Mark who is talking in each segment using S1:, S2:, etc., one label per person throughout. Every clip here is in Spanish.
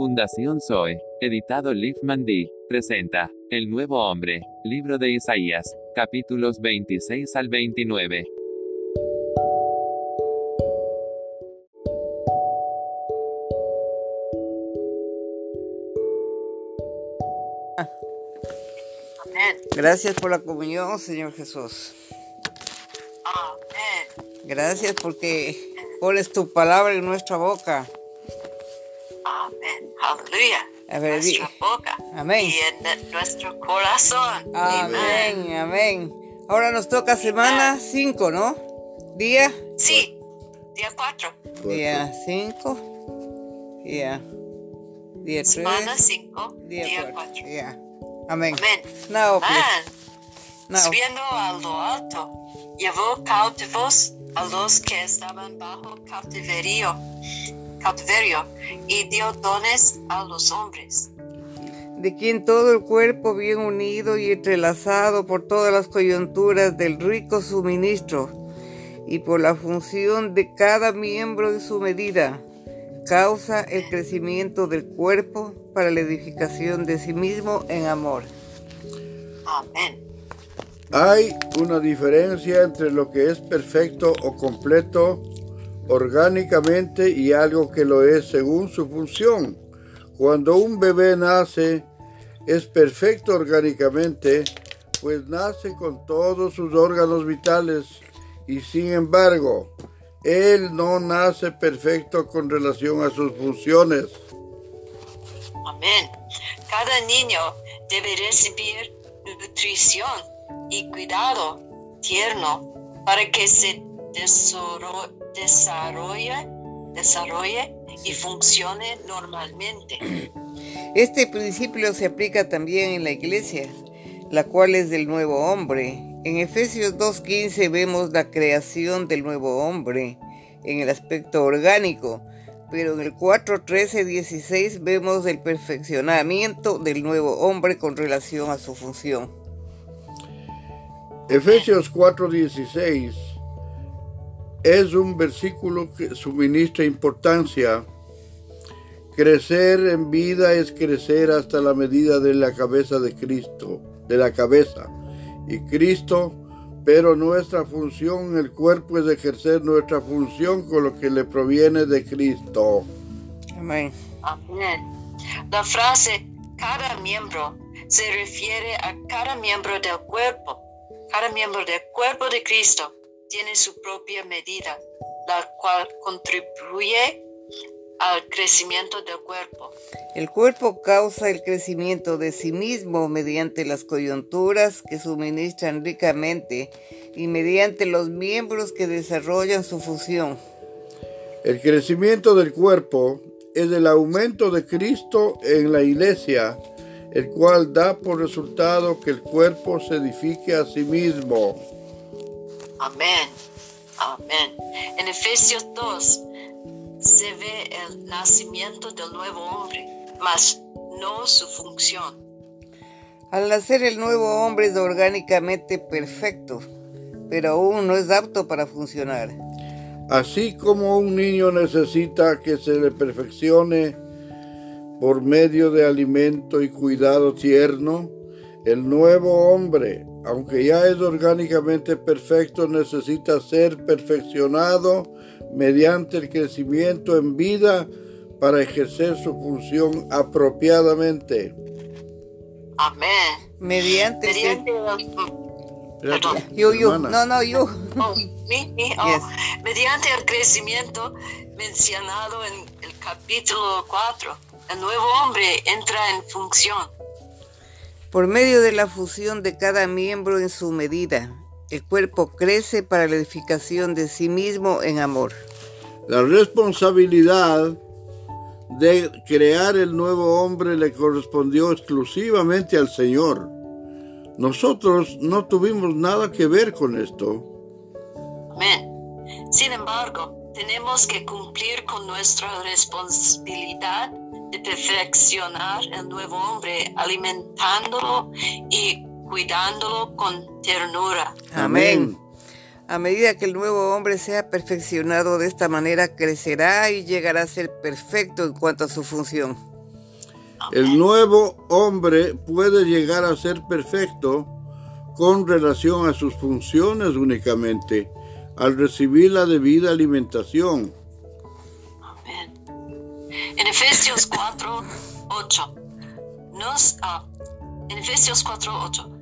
S1: Fundación Zoe, editado Liv Mandy, presenta El Nuevo Hombre, libro de Isaías, capítulos 26 al 29.
S2: Gracias por la comunión, Señor Jesús.
S3: Amén.
S2: Gracias porque pones tu palabra en nuestra boca.
S3: Aleluya. Nuestra boca.
S2: Amén.
S3: Y en nuestro corazón.
S2: Amén, amén. Ahora nos toca semana 5, ¿no? Día,
S3: Sí. Día 4.
S2: día 5, día, día 3,
S3: Semana 5.
S2: día
S3: Día
S2: 4.
S3: 4.
S2: Yeah. Amén.
S3: Amén.
S2: Now. Now.
S3: Subiendo a lo alto, llevó cautivos a los que estaban bajo cautiverio, cautiverio y dio dones a los hombres.
S2: de quien todo el cuerpo bien unido y entrelazado por todas las coyunturas del rico suministro y por la función de cada miembro en su medida, causa el crecimiento del cuerpo para la edificación de sí mismo en amor.
S3: Amén.
S4: Hay una diferencia entre lo que es perfecto o completo orgánicamente y algo que lo es según su función. Cuando un bebé nace, es perfecto orgánicamente, pues nace con todos sus órganos vitales y sin embargo, él no nace perfecto con relación a sus funciones.
S3: Amén. Cada niño debe recibir nutrición y cuidado tierno para que se desarro- desarrolle, desarrolle y funcione normalmente.
S2: Este principio se aplica también en la iglesia, la cual es del nuevo hombre. En Efesios 2.15 vemos la creación del nuevo hombre en el aspecto orgánico, pero en el 4.13.16 vemos el perfeccionamiento del nuevo hombre con relación a su función.
S4: Efesios 4:16 es un versículo que suministra importancia. Crecer en vida es crecer hasta la medida de la cabeza de Cristo, de la cabeza. Y Cristo, pero nuestra función en el cuerpo es ejercer nuestra función con lo que le proviene de Cristo.
S2: Amén.
S3: Amén. La frase cada miembro se refiere a cada miembro del cuerpo. Cada miembro del cuerpo de Cristo tiene su propia medida, la cual contribuye al crecimiento del cuerpo.
S2: El cuerpo causa el crecimiento de sí mismo mediante las coyunturas que suministran ricamente y mediante los miembros que desarrollan su función.
S4: El crecimiento del cuerpo es el aumento de Cristo en la iglesia, el cual da por resultado que el cuerpo se edifique a sí mismo.
S3: Amén. Amén. En Efesios 2 se ve el nacimiento del nuevo hombre, mas no su función.
S2: Al nacer el nuevo hombre es orgánicamente perfecto, pero aún no es apto para funcionar.
S4: Así como un niño necesita que se le perfeccione por medio de alimento y cuidado tierno, el nuevo hombre, aunque ya es orgánicamente perfecto, necesita ser perfeccionado mediante el crecimiento en vida para ejercer su función apropiadamente.
S3: Amén.
S2: Mediante
S3: Mediante el,
S4: Perdón,
S2: Yo, yo, no, no, yo.
S3: oh, mi, mi, oh,
S2: Yes.
S3: mediante el crecimiento mencionado en el capítulo 4, el nuevo hombre entra en función.
S2: Por medio de la fusión de cada miembro en su medida, el cuerpo crece para la edificación de sí mismo en amor.
S4: La responsabilidad de crear el nuevo hombre le correspondió exclusivamente al Señor. Nosotros no tuvimos nada que ver con esto.
S3: Amén. Sin embargo, tenemos que cumplir con nuestra responsabilidad de perfeccionar el nuevo hombre, alimentándolo y cuidándolo con ternura.
S2: Amén. A medida que el nuevo hombre sea perfeccionado de esta manera, crecerá y llegará a ser perfecto en cuanto a su función.
S4: El nuevo hombre puede llegar a ser perfecto con relación a sus funciones únicamente, al recibir la debida alimentación.
S3: En Efesios 4, 8, nos, ah, Efesios 4, 8,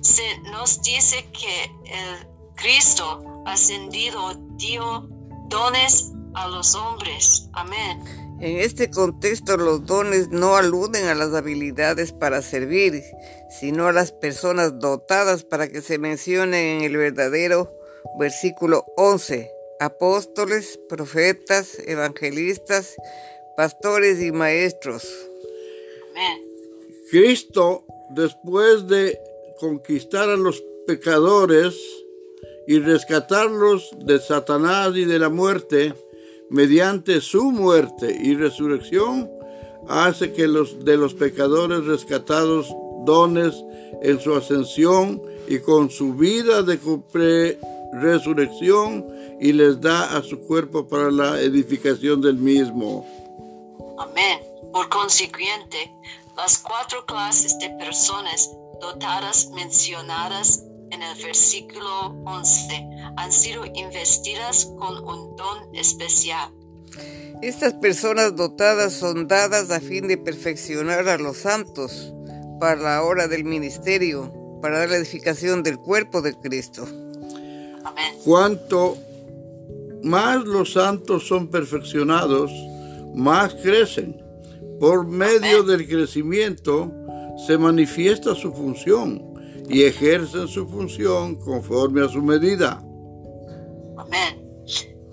S3: se nos dice que el Cristo ascendido dio dones a los hombres. Amén.
S2: En este contexto los dones no aluden a las habilidades para servir, sino a las personas dotadas para que se mencionen en el verdadero versículo 11. Apóstoles, profetas, evangelistas, pastores y maestros.
S3: Amén.
S4: Cristo, después de conquistar a los pecadores y rescatarlos de Satanás y de la muerte, mediante su muerte y resurrección, hace que los de los pecadores rescatados dones en su ascensión y con su vida de resurrección y les da a su cuerpo para la edificación del mismo.
S3: Amén. Por consiguiente, las cuatro clases de personas dotadas mencionadas en el versículo 11 han sido investidas con un don especial.
S2: Estas personas dotadas son dadas a fin de perfeccionar a los santos para la hora del ministerio, para la edificación del cuerpo de Cristo.
S3: Amén.
S4: Cuanto más los santos son perfeccionados, más crecen. Por medio del crecimiento se manifiesta su función y ejercen su función conforme a su medida.
S3: Amén.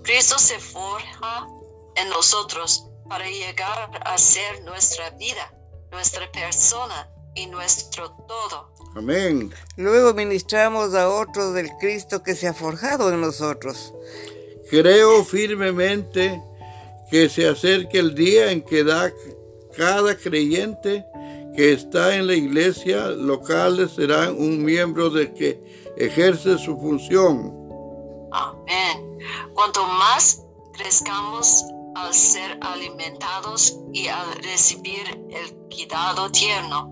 S3: Cristo se forja en nosotros para llegar a ser nuestra vida, nuestra persona y nuestro todo.
S4: Amén.
S2: Luego ministramos a otros del Cristo que se ha forjado en nosotros.
S4: Creo firmemente que se acerque el día en que da cada creyente que está en la iglesia local será un miembro de que ejerce su función.
S3: Amén. Cuanto más crezcamos al ser alimentados y al recibir el cuidado tierno,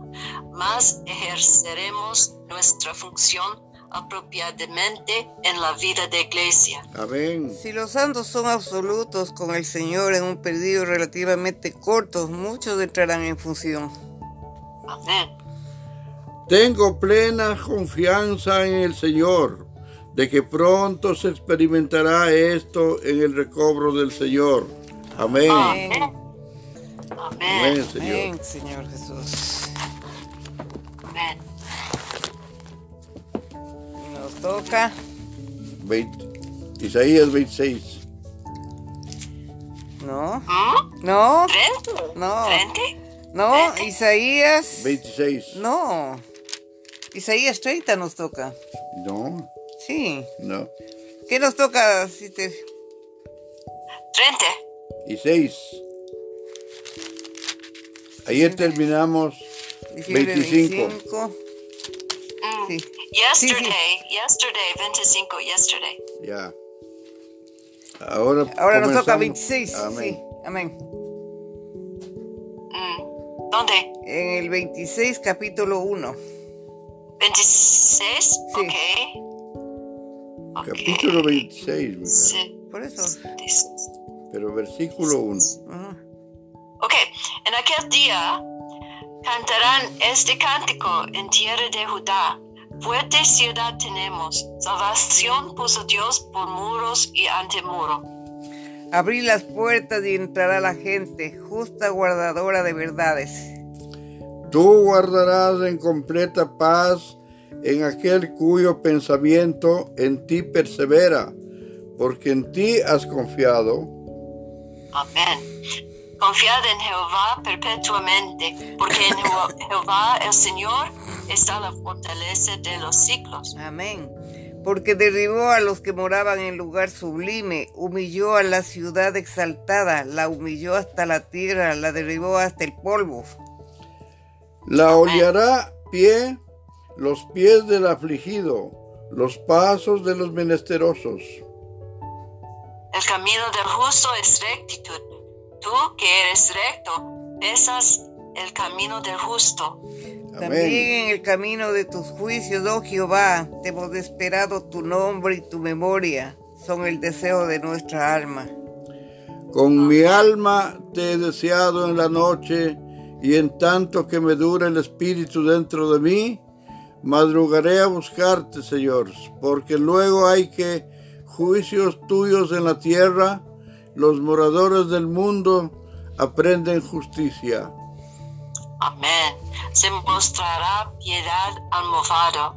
S3: más ejerceremos nuestra función apropiadamente en la vida de iglesia.
S4: Amén.
S2: Si los santos son absolutos con el Señor en un periodo relativamente corto, muchos entrarán en función.
S3: Amén.
S4: Tengo plena confianza en el Señor de que pronto se experimentará esto en el recobro del Señor. Amén.
S2: Amén.
S3: Amén.
S4: Amén, Señor.
S2: Amén, Señor Jesús. Toca
S4: 20 Isaías 26.
S2: ¿No?
S3: ¿Mm?
S2: No,
S3: ¿Frente?
S2: no,
S3: ¿Frente?
S2: no, Isaías.
S4: 26.
S2: No, Isaías 30 nos toca.
S4: No,
S2: Sí.
S4: no.
S2: ¿Qué nos toca, sister?
S3: ¿Frente?
S4: Y 6. Ayer terminamos
S2: Diciembre
S4: 25.
S2: 25.
S3: Mm.
S2: Sí.
S3: Yesterday, yesterday, 25, yesterday.
S4: Ya. Ahora,
S2: Ahora nos toca
S4: comenzamos.
S2: 26.
S4: Amén.
S2: Sí, amén.
S3: Mm. ¿Dónde?
S2: En el 26, capítulo 1.
S3: ¿26?
S2: Sí.
S3: Ok.
S4: Capítulo 26, mija,
S3: Sí.
S2: Por eso.
S4: pero versículo 1.
S2: Ajá.
S3: Ok, en aquel día cantarán este cántico en tierra de Judá. Fuerte ciudad tenemos, salvación puso Dios por muros y antemuro.
S2: Abrí las puertas y entrará la gente, justa guardadora de verdades.
S4: Tú guardarás en completa paz en aquel cuyo pensamiento en ti persevera, porque en ti has confiado.
S3: Amén. Confiad en Jehová perpetuamente, porque en Jeho- Jehová el Señor está la fortaleza de los siglos.
S2: Amén. Porque derribó a los que moraban en lugar sublime, humilló a la ciudad exaltada, la humilló hasta la tierra, la derribó hasta el polvo.
S4: La oleará pie los pies del afligido, los pasos de los menesterosos.
S3: El camino del justo es rectitud. Tú que eres recto, pesas el camino del justo.
S2: También en el camino de tus juicios, oh Jehová, te hemos esperado tu nombre y tu memoria, son el deseo de nuestra alma.
S4: Con mi alma te he deseado en la noche, y en tanto que me dure el espíritu dentro de mí, madrugaré a buscarte, Señor, porque luego hay que juicios tuyos en la tierra, los moradores del mundo aprenden justicia.
S3: Amén. Se mostrará piedad al movado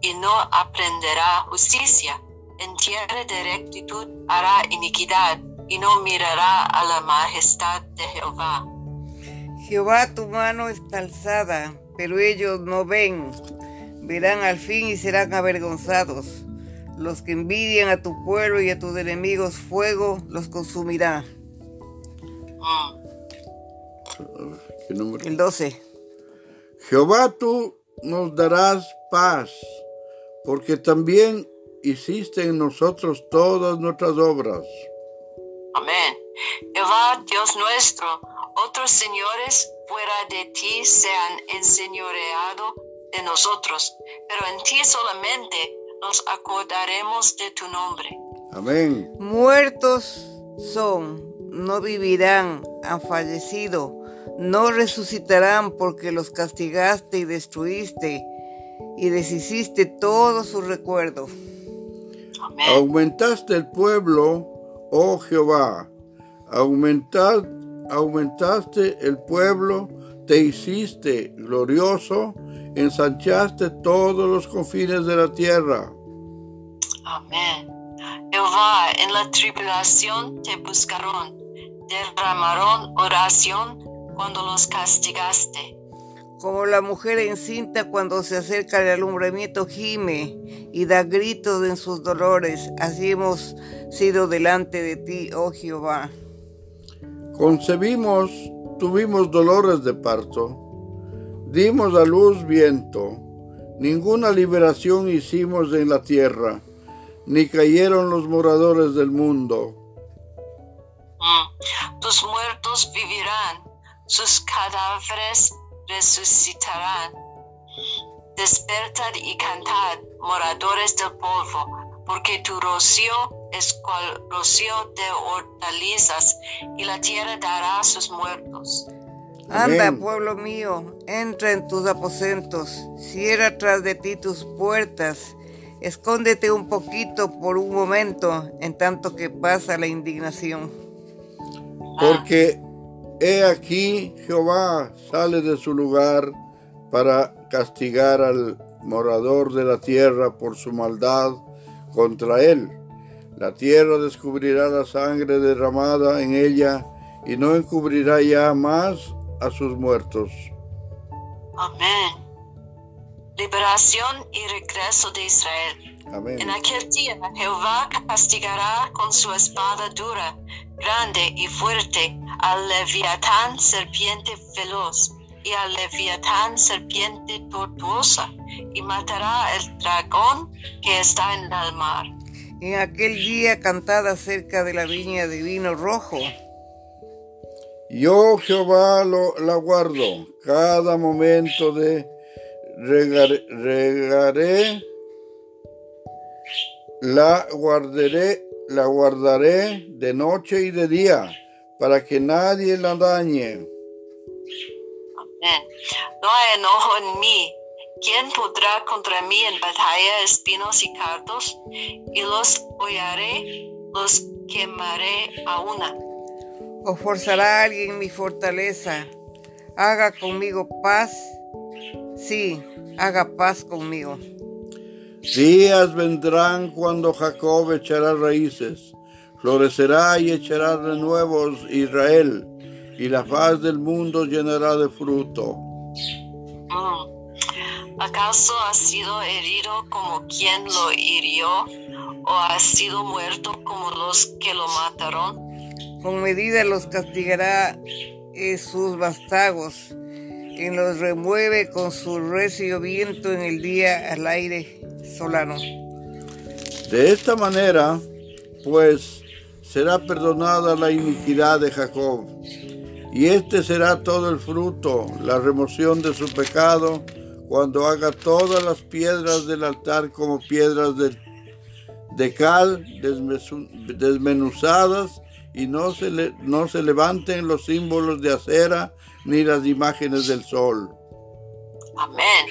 S3: y no aprenderá justicia. En tierra de rectitud hará iniquidad y no mirará a la majestad de Jehová.
S2: Jehová, tu mano está alzada, pero ellos no ven. Verán al fin y serán avergonzados. Los que envidian a tu pueblo y a tus enemigos, fuego los consumirá.
S4: ¿Qué número?
S2: El 12.
S4: Jehová, tú nos darás paz, porque también hiciste en nosotros todas nuestras obras.
S3: Amén. Jehová, Dios nuestro, otros señores fuera de ti se han enseñoreado de nosotros, pero en ti solamente nos acordaremos de tu nombre.
S4: Amén.
S2: Muertos son, no vivirán, han fallecido, no resucitarán porque los castigaste y destruiste y deshiciste todo su recuerdo.
S3: Amén.
S4: Aumentaste el pueblo, oh Jehová. Aumentad, aumentaste el pueblo, te hiciste glorioso, ensanchaste todos los confines de la tierra.
S3: Amén. Jehová, en la tribulación te buscaron, derramaron oración cuando los castigaste.
S2: Como la mujer encinta cuando se acerca al alumbramiento gime y da gritos en sus dolores, así hemos sido delante de ti, oh Jehová.
S4: Concebimos, tuvimos dolores de parto, dimos a luz viento, ninguna liberación hicimos en la tierra, ni cayeron los moradores del mundo.
S3: Mm. Tus muertos vivirán, sus cadáveres resucitarán. Despertad y cantad, moradores del polvo, porque tu rocío es cual rocío de hortalizas, y la tierra dará sus muertos.
S2: Anda,
S4: Amén.
S2: pueblo mío, entra en tus aposentos, cierra tras de ti tus puertas, escóndete un poquito por un momento, en tanto que pasa la indignación.
S4: Porque he aquí Jehová sale de su lugar para castigar al morador de la tierra por su maldad contra él. La tierra descubrirá la sangre derramada en ella y no encubrirá ya más a sus muertos.
S3: Amén. Liberación y regreso de Israel.
S4: Amén.
S3: En aquel día Jehová castigará con su espada dura, grande y fuerte al leviatán serpiente veloz y al leviatán serpiente tortuosa y matará el dragón que está en el mar.
S2: En aquel día cantada cerca de la viña de vino rojo,
S4: Yo Jehová lo, la guardo, cada momento de regar- regaré, la guardaré, la guardaré de noche y de día, para que nadie la dañe.
S3: Amén. No hay enojo en mí. ¿Quién podrá contra mí en batalla espinos y cardos? Y los hollaré, los quemaré a una.
S2: o forzará alguien mi fortaleza, haga conmigo paz, sí, haga paz conmigo.
S4: Días vendrán cuando Jacob echará raíces, florecerá y echará renuevos Israel, y la faz del mundo llenará de fruto.
S3: Mm. ¿Acaso ha sido herido como quien lo hirió? ¿O ha sido muerto como los que lo mataron?
S2: Con medida los castigará sus vástagos, quien los remueve con su recio viento en el día al aire solano.
S4: De esta manera, pues, será perdonada la iniquidad de Jacob, Y este será todo el fruto, la remoción de su pecado, cuando haga todas las piedras del altar como piedras de, de cal desmenuzadas y no se, le, no se levanten los símbolos de acera ni las imágenes del sol.
S3: Amén.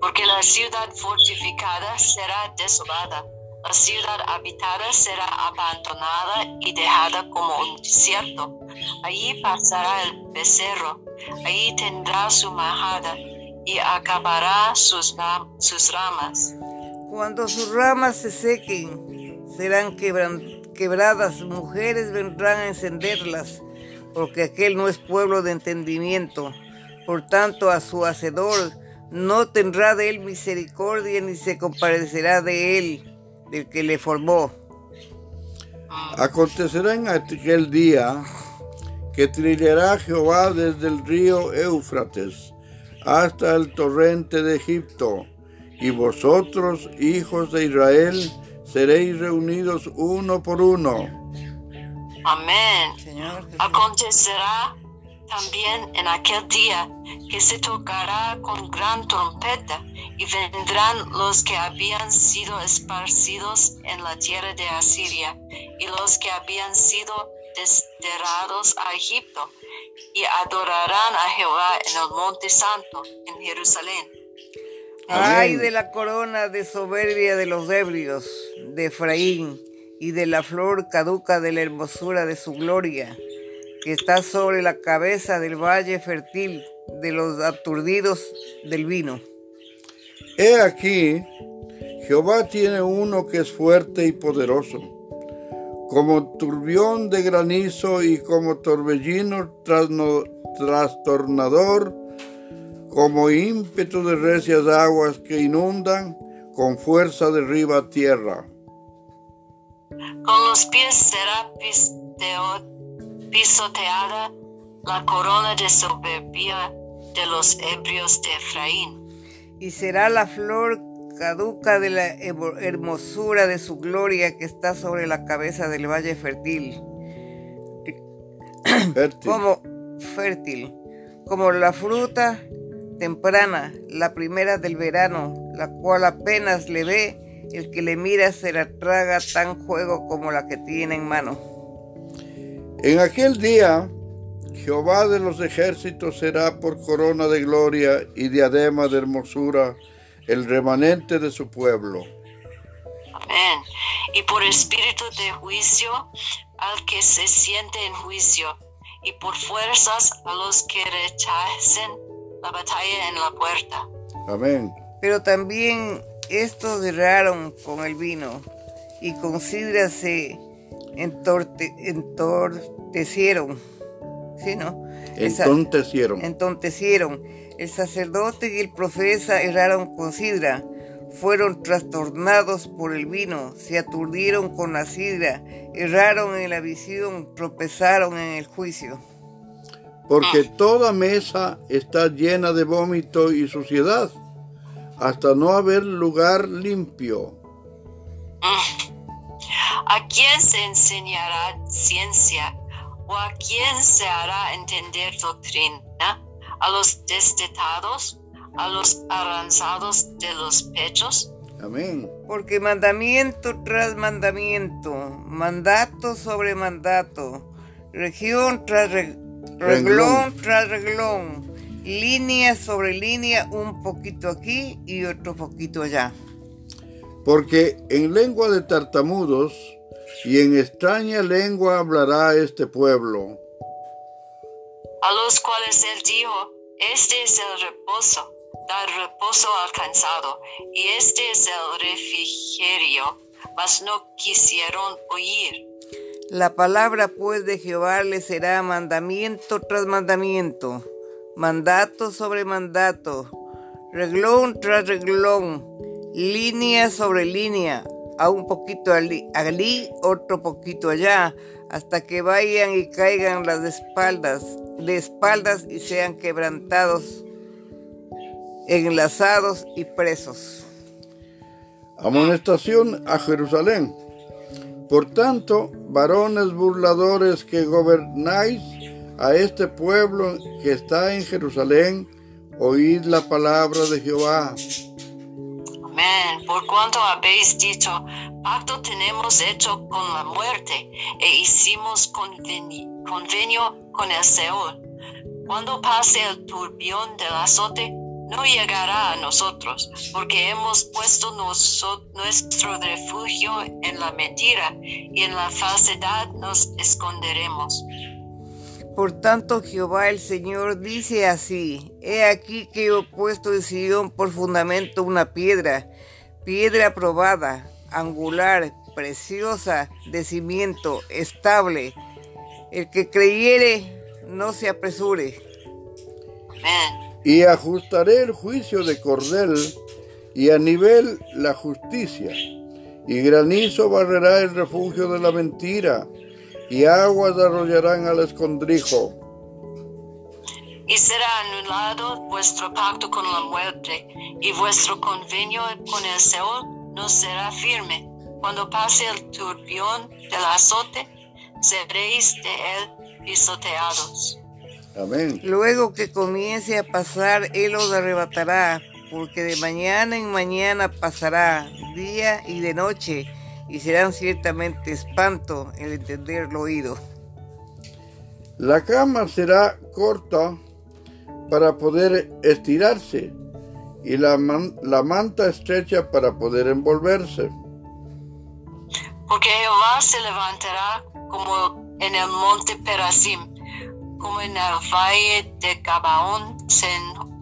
S3: Porque la ciudad fortificada será desolada, la ciudad habitada será abandonada y dejada como un desierto. Allí pasará el becerro, allí tendrá su majada y acabará sus, sus ramas.
S2: Cuando sus ramas se sequen, serán quebradas, mujeres vendrán a encenderlas, porque aquel no es pueblo de entendimiento. Por tanto, a su hacedor no tendrá de él misericordia ni se compadecerá de él, del que le formó.
S4: Acontecerá en aquel día que trillará Jehová desde el río Éufrates hasta el torrente de Egipto, y vosotros, hijos de Israel, seréis reunidos uno por uno.
S3: Amén. Acontecerá también en aquel día que se tocará con gran trompeta y vendrán los que habían sido esparcidos en la tierra de Asiria y los que habían sido desterrados a Egipto y adorarán a Jehová en el monte santo en Jerusalén.
S2: Ay de la corona de soberbia de los ebrios de Efraín y de la flor caduca de la hermosura de su gloria, que está sobre la cabeza del valle fértil de los aturdidos del vino.
S4: He aquí, Jehová tiene uno que es fuerte y poderoso como turbión de granizo y como torbellino trastornador, como ímpetu de recias aguas que inundan, con fuerza derriba tierra.
S3: Con los pies será pisoteada la corona de soberbia de los ebrios de Efraín.
S2: Y será la flor caduca de la hermosura de su gloria que está sobre la cabeza del valle fértil. Como fértil, como la fruta temprana, la primera del verano, la cual apenas le ve, el que le mira se la traga tan juego como la que tiene en mano.
S4: En aquel día, Jehová de los ejércitos será por corona de gloria y diadema de hermosura el remanente de su pueblo.
S3: Amén. Y por espíritu de juicio al que se siente en juicio, y por fuerzas a los que rechacen la batalla en la puerta.
S4: Amén.
S2: Pero también estos erraron con el vino, y con sidra se entortecieron. ¿Sí, no?
S4: Entontecieron.
S2: Entontecieron el sacerdote y el profeta erraron con sidra, fueron trastornados por el vino, se aturdieron con la sidra, erraron en la visión, tropezaron en el juicio.
S4: Porque toda mesa está llena de vómito y suciedad, hasta no haber lugar limpio.
S3: ¿A quién se enseñará ciencia o a quién se hará entender doctrina? a los destetados, a los arranzados de los pechos.
S4: Amén.
S2: Porque mandamiento tras mandamiento, mandato sobre mandato, región tras reglón, tras reglón, línea sobre línea, un poquito aquí y otro poquito allá.
S4: Porque en lengua de tartamudos y en extraña lengua hablará este pueblo
S3: a los cuales él dijo, este es el reposo, dar reposo alcanzado, y este es el refrigerio, mas no quisieron oír.
S2: La palabra pues de Jehová le será mandamiento tras mandamiento, mandato sobre mandato, reglón tras reglón, línea sobre línea, a un poquito allí, otro poquito allá, hasta que vayan y caigan las espaldas, de espaldas y sean quebrantados, enlazados y presos.
S4: Amonestación a Jerusalén. Por tanto, varones burladores que gobernáis a este pueblo que está en Jerusalén, oíd la palabra de Jehová.
S3: Amén. Por cuanto habéis dicho, pacto tenemos hecho con la muerte e hicimos convenio con el. Cuando pase el turbión del azote, no llegará a nosotros, porque hemos puesto nuestro refugio en la mentira y en la falsedad nos esconderemos.
S2: Por tanto, Jehová el Señor dice así, He aquí que he puesto en Sion por fundamento una piedra, piedra probada, angular, preciosa, de cimiento, estable. El que creyere, no se apresure.
S4: Y ajustaré el juicio de cordel, y a nivel la justicia, y granizo barrerá el refugio de la mentira y aguas arrollarán al escondrijo.
S3: Y será anulado vuestro pacto con la muerte, y vuestro convenio con el Seol no será firme. Cuando pase el turbión del azote, seréis de él pisoteados.
S4: Amén.
S2: Luego que comience a pasar, él os arrebatará, porque de mañana en mañana pasará, día y de noche, y serán ciertamente espanto el entender lo oído.
S4: La cama será corta para poder estirarse y la, la manta estrecha para poder envolverse.
S3: Porque Jehová se levantará como en el monte Perasim, como en el valle de Gabaón se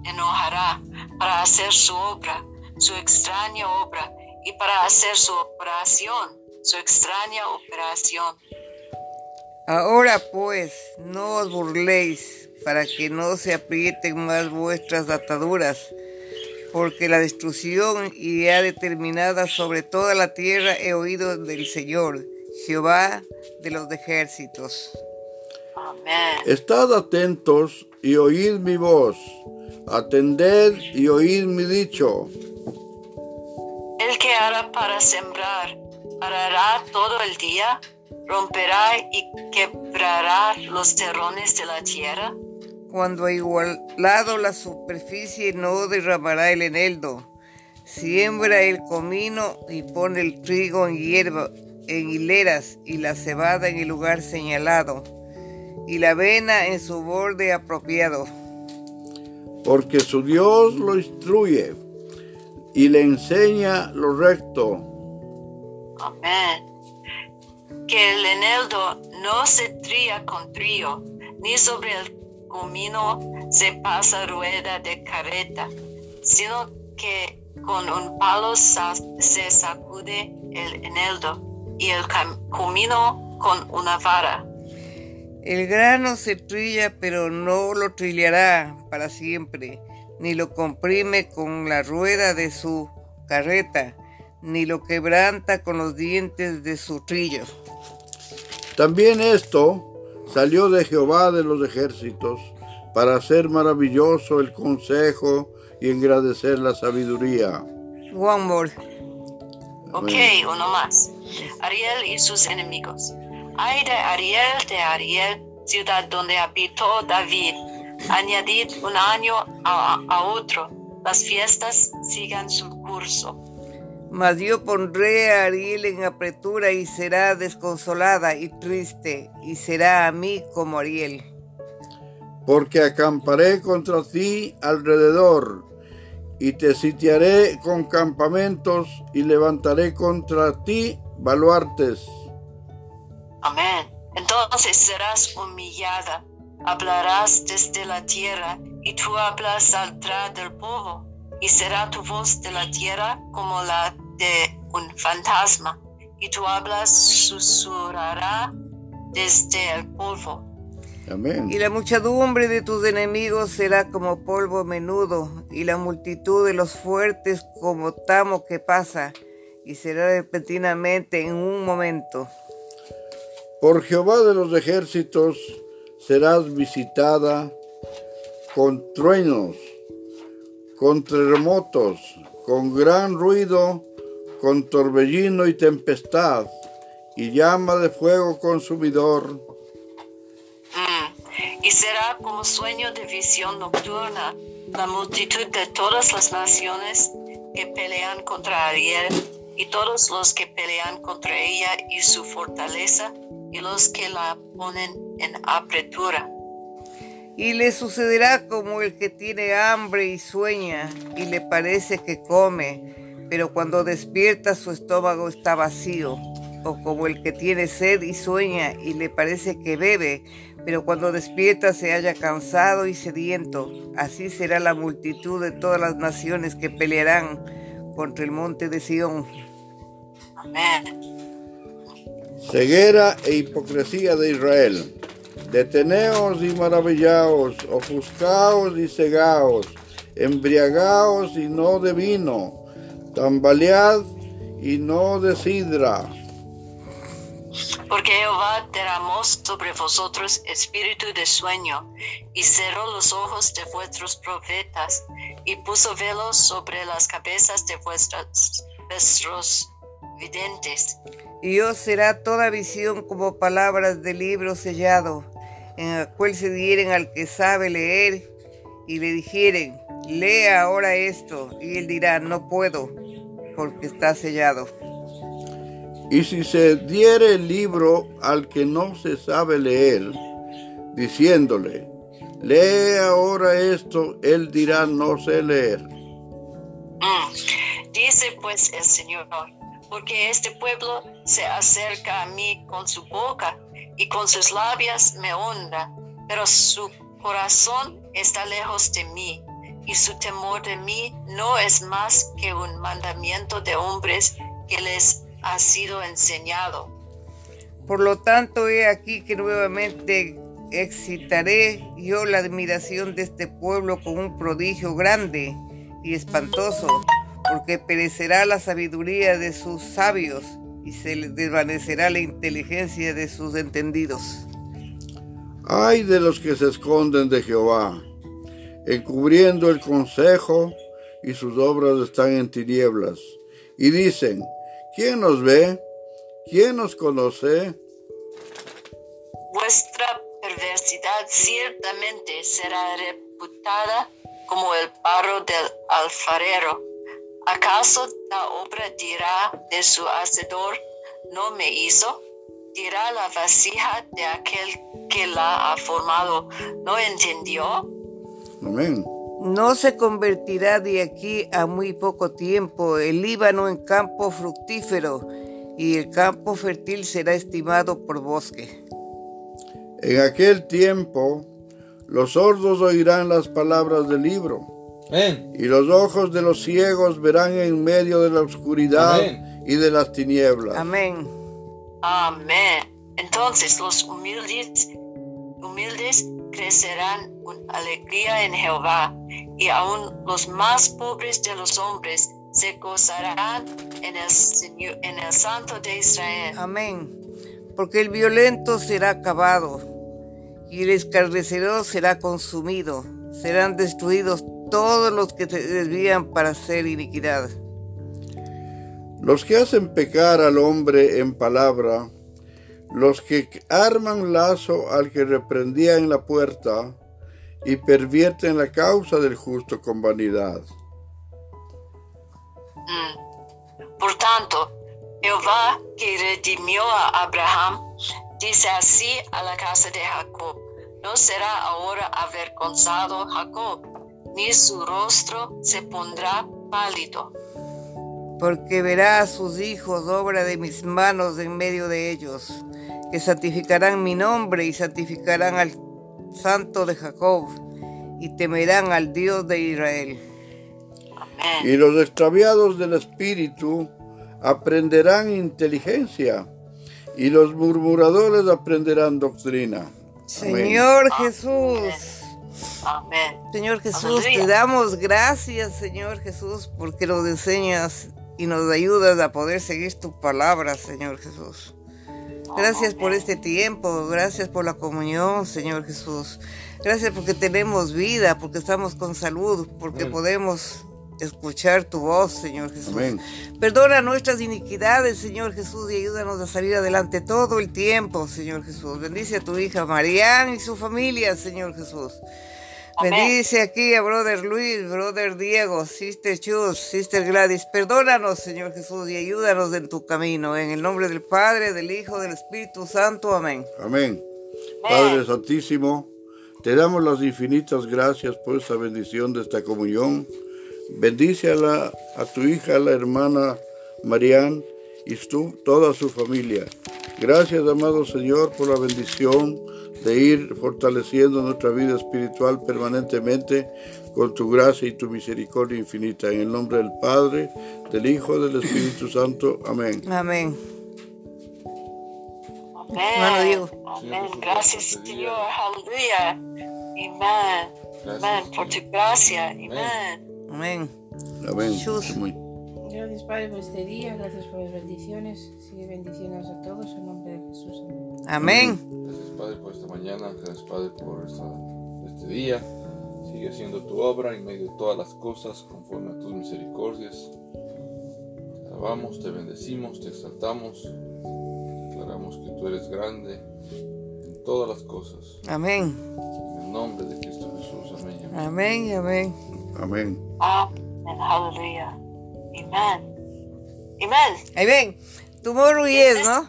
S3: enojará para hacer su obra, su extraña obra, y para hacer su operación, su extraña operación.
S2: Ahora pues, no os burléis para que no se aprieten más vuestras ataduras, porque la destrucción ya determinada sobre toda la tierra he oído del Señor, Jehová de los ejércitos.
S3: Amén.
S4: Estad atentos y oíd mi voz, atended y oíd mi dicho
S3: el que hará para sembrar, arará todo el día, romperá y quebrará los terrones de la tierra.
S2: Cuando ha igualado la superficie no derramará el eneldo. Siembra el comino y pone el trigo en hierba, en hileras y la cebada en el lugar señalado y la avena en su borde apropiado.
S4: Porque su Dios lo instruye y le enseña lo recto.
S3: Amén. Que el eneldo no se tría con trío, ni sobre el comino se pasa rueda de carreta, sino que con un palo se sacude el eneldo y el comino con una vara.
S2: El grano se trilla, pero no lo trillará para siempre ni lo comprime con la rueda de su carreta, ni lo quebranta con los dientes de su trillo.
S4: También esto salió de Jehová de los ejércitos, para hacer maravilloso el consejo y engrandecer la sabiduría.
S2: One more.
S3: Ok, uno más. Ariel y sus enemigos. Ay de Ariel, de Ariel, ciudad donde habitó David añadid un año a, otro, las fiestas sigan su curso.
S2: Mas yo pondré a Ariel en apretura y será desconsolada y triste, y será a mí como Ariel.
S4: Porque acamparé contra ti alrededor, y te sitiaré con campamentos, y levantaré contra ti baluartes.
S3: Amén. Entonces serás humillada hablarás desde la tierra, y tu habla saldrá del polvo, y será tu voz de la tierra como la de un fantasma, y tu habla susurrará desde el polvo.
S4: Amén.
S2: Y la muchedumbre de tus enemigos será como polvo menudo, y la multitud de los fuertes como tamo que pasa, y será repentinamente en un momento.
S4: Por Jehová de los ejércitos, serás visitada con truenos, con terremotos, con gran ruido, con torbellino y tempestad, y llama de fuego consumidor.
S3: Mm. Y será como sueño de visión nocturna la multitud de todas las naciones que pelean contra Ariel y todos los que pelean contra ella y su fortaleza y los que la ponen en apretura.
S2: Y le sucederá como el que tiene hambre y sueña y le parece que come, pero cuando despierta su estómago está vacío, o como el que tiene sed y sueña y le parece que bebe, pero cuando despierta se halla cansado y sediento. Así será la multitud de todas las naciones que pelearán contra el monte de Sión.
S3: Amén.
S4: Ceguera e hipocresía de Israel. Deteneos y maravillaos, ofuscaos y cegaos, embriagaos y no de vino, tambalead y no de sidra.
S3: Porque Jehová derramó sobre vosotros espíritu de sueño, y cerró los ojos de vuestros profetas, y puso velos sobre las cabezas de vuestros, vuestros videntes.
S2: Y os será toda visión como palabras de libro sellado, en el cual se dieren al que sabe leer, y le dijeren, lea ahora esto, y él dirá, no puedo, porque está sellado.
S4: Y si se diere el libro al que no se sabe leer, diciéndole, lee ahora esto, él dirá, no sé leer.
S3: Mm. Dice pues el Señor, porque este pueblo se acerca a mí con su boca y con sus labios me honra, pero su corazón está lejos de mí y su temor de mí no es más que un mandamiento de hombres que les ha sido enseñado.
S2: Por lo tanto, he aquí que nuevamente excitaré yo la admiración de este pueblo con un prodigio grande y espantoso, porque perecerá la sabiduría de sus sabios y se les desvanecerá la inteligencia de sus entendidos.
S4: Ay de los que se esconden de Jehová, encubriendo el consejo y sus obras están en tinieblas, y dicen, ¿Quién nos ve? ¿Quién nos conoce?
S3: Vuestra perversidad ciertamente será reputada como el barro del alfarero. ¿Acaso la obra dirá de su hacedor, no me hizo? Dirá la vasija de aquel que la ha formado, ¿no entendió?
S4: Amén.
S2: No se convertirá de aquí a muy poco tiempo el Líbano en campo fructífero y el campo fértil será estimado por bosque.
S4: En aquel tiempo los sordos oirán las palabras del libro. Y los ojos de los ciegos verán en medio de la oscuridad y de las tinieblas.
S2: Amén.
S3: Amén. Entonces los humildes, humildes crecerán con alegría en Jehová, y aún los más pobres de los hombres se gozarán en el, en el Santo de Israel.
S2: Amén. Porque el violento será acabado, y el escarnecedor será consumido. Serán destruidos todos los que se desvían para hacer iniquidad.
S4: Los que hacen pecar al hombre en palabra, los que arman lazo al que reprendía en la puerta y pervierten la causa del justo con vanidad.
S3: Mm. Por tanto, Jehová que redimió a Abraham, dice así a la casa de Jacob, no será ahora avergonzado Jacob, ni su rostro se pondrá pálido.
S2: Porque verá a sus hijos obra de mis manos en medio de ellos que santificarán mi nombre y santificarán al Santo de Jacob y temerán al Dios de Israel.
S4: Y los extraviados del Espíritu aprenderán inteligencia y los murmuradores aprenderán doctrina.
S2: Señor Jesús. Señor Jesús, te damos gracias, Señor Jesús, porque nos enseñas y nos ayudas a poder seguir tu palabra, Señor Jesús. Gracias por este tiempo, gracias por la comunión, Señor Jesús. Gracias porque tenemos vida, porque estamos con salud, porque podemos escuchar tu voz, Señor Jesús.
S4: Amén.
S2: Perdona nuestras iniquidades, Señor Jesús, y ayúdanos a salir adelante todo el tiempo, Señor Jesús. Bendice a tu hija Marianne y su familia, Señor Jesús.
S3: Amén.
S2: Bendice aquí a Brother Luis, Brother Diego, Sister Chus, Sister Gladys. Perdónanos, Señor Jesús, y ayúdanos en tu camino. En el nombre del Padre, del Hijo, del Espíritu Santo. Amén.
S4: Amén. Padre Santísimo, te damos las infinitas gracias por esta bendición de esta comunión. Bendice a, la, a tu hija, la hermana Marianne y tú, toda su familia. Gracias, amado Señor, por la bendición de ir fortaleciendo nuestra vida espiritual permanentemente con tu gracia y tu misericordia infinita. En el nombre del Padre, del Hijo, del Espíritu Santo. Amén.
S2: Amén.
S3: Amén. Amén. Gracias. Señor. Aleluya. Amén. Amén. Por tu gracia.
S5: Amén.
S3: Amén.
S2: Amén.
S4: Muy-
S6: Gracias Padre por este día, gracias por las bendiciones. Sigue bendiciéndonos a todos en nombre de Jesús. Amén.
S2: Amén.
S5: Gracias, Padre, por esta mañana. Gracias, Padre, por esta- este día. Sigue haciendo tu obra en medio de todas las cosas conforme a tus misericordias. Te alabamos, te bendecimos, te exaltamos. Declaramos que tú eres grande en todas las cosas.
S2: Amén.
S5: En el nombre de Cristo Jesús. Amén. amén.
S2: Amén. Amén.
S4: Amén.
S3: Amén. Aleluya. Amén. Amén.
S2: Amén. Tomorrow yes, ¿no?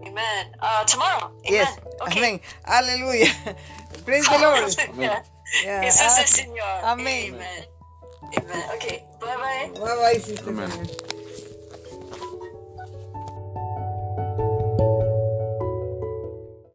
S3: Amen. Uh, tomorrow. Amen.
S2: Yes.
S3: Okay.
S2: Amén. Aleluya. Praise the Lord.
S3: Hallelujah.
S2: Yeah.
S3: Jesús es Señor.
S2: Amén.
S3: Amen. Amen. Okay. Bye bye.
S2: Bye bye, sister.
S5: Amén.